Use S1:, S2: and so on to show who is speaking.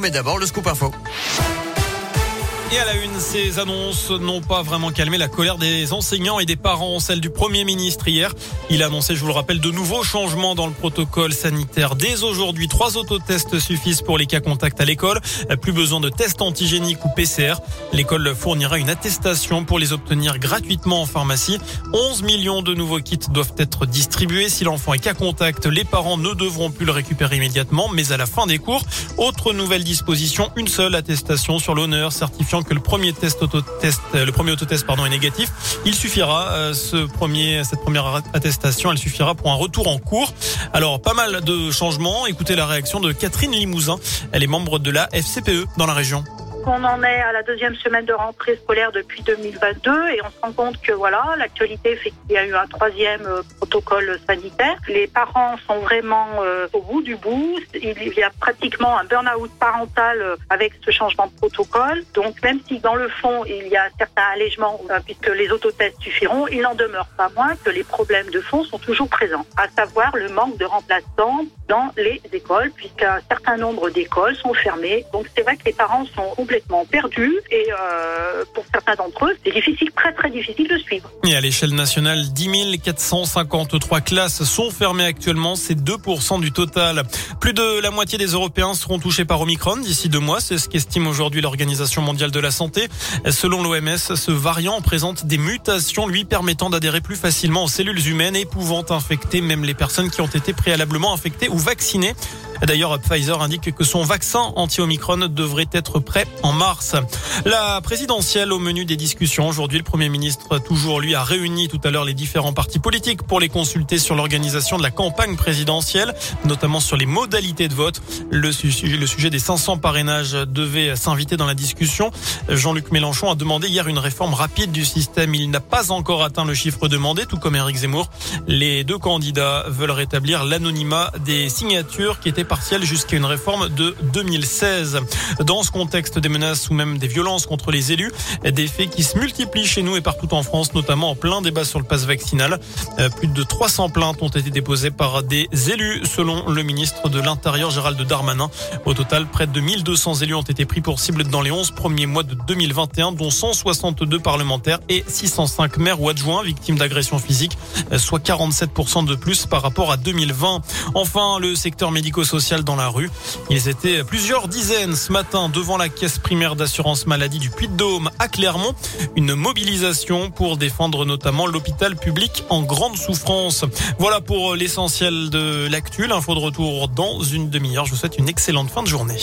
S1: mais d'abord le scoop info.
S2: Et à la une, ces annonces n'ont pas vraiment calmé la colère des enseignants et des parents, celle du Premier ministre hier. Il a annoncé, je vous le rappelle, de nouveaux changements dans le protocole sanitaire. Dès aujourd'hui, trois autotests suffisent pour les cas contacts à l'école. Plus besoin de tests antigéniques ou PCR. L'école fournira une attestation pour les obtenir gratuitement en pharmacie. 11 millions de nouveaux kits doivent être distribués. Si l'enfant est cas contact, les parents ne devront plus le récupérer immédiatement, mais à la fin des cours. Autre nouvelle disposition, une seule attestation sur l'honneur certifiant que le premier test autotest, euh, le premier autotest pardon est négatif, il suffira euh, ce premier cette première attestation, elle suffira pour un retour en cours. Alors pas mal de changements. Écoutez la réaction de Catherine Limousin. Elle est membre de la FCPE dans la région.
S3: On en est à la deuxième semaine de rentrée scolaire depuis 2022 et on se rend compte que voilà, l'actualité fait qu'il y a eu un troisième euh, protocole sanitaire. Les parents sont vraiment euh, au bout du bout. Il y a pratiquement un burn-out parental euh, avec ce changement de protocole. Donc même si dans le fond il y a certains allègements puisque les autotests suffiront, il n'en demeure pas moins que les problèmes de fond sont toujours présents, à savoir le manque de remplaçants dans les écoles puisqu'un certain nombre d'écoles sont fermées. Donc c'est vrai que les parents sont complètement perdus et euh, pour certains d'entre eux, c'est difficile, très très difficile de suivre.
S2: Et à l'échelle nationale, 10 453 classes sont fermées actuellement, c'est 2% du total. Plus de la moitié des Européens seront touchés par Omicron d'ici deux mois, c'est ce qu'estime aujourd'hui l'Organisation mondiale de la santé. Selon l'OMS, ce variant présente des mutations lui permettant d'adhérer plus facilement aux cellules humaines et pouvant infecter même les personnes qui ont été préalablement infectées ou vaccinés. D'ailleurs, Pfizer indique que son vaccin anti-Omicron devrait être prêt en mars. La présidentielle au menu des discussions. Aujourd'hui, le Premier ministre, toujours lui, a réuni tout à l'heure les différents partis politiques pour les consulter sur l'organisation de la campagne présidentielle, notamment sur les modalités de vote. Le, sujet, des 500 parrainages devait s'inviter dans la discussion. Jean-Luc Mélenchon a demandé hier une réforme rapide du système. Il n'a pas encore atteint le chiffre demandé, tout comme Éric Zemmour. Les deux candidats veulent rétablir l'anonymat des signatures qui étaient partielle jusqu'à une réforme de 2016. Dans ce contexte des menaces ou même des violences contre les élus, des faits qui se multiplient chez nous et partout en France, notamment en plein débat sur le passe vaccinal. Euh, plus de 300 plaintes ont été déposées par des élus, selon le ministre de l'Intérieur Gérald Darmanin. Au total, près de 1200 élus ont été pris pour cible dans les 11 premiers mois de 2021, dont 162 parlementaires et 605 maires ou adjoints victimes d'agressions physiques, euh, soit 47% de plus par rapport à 2020. Enfin, le secteur médico-social dans la rue. Ils étaient plusieurs dizaines ce matin devant la caisse primaire d'assurance maladie du Puy-de-Dôme à Clermont. Une mobilisation pour défendre notamment l'hôpital public en grande souffrance. Voilà pour l'essentiel de l'actu. L'info de retour dans une demi-heure. Je vous souhaite une excellente fin de journée.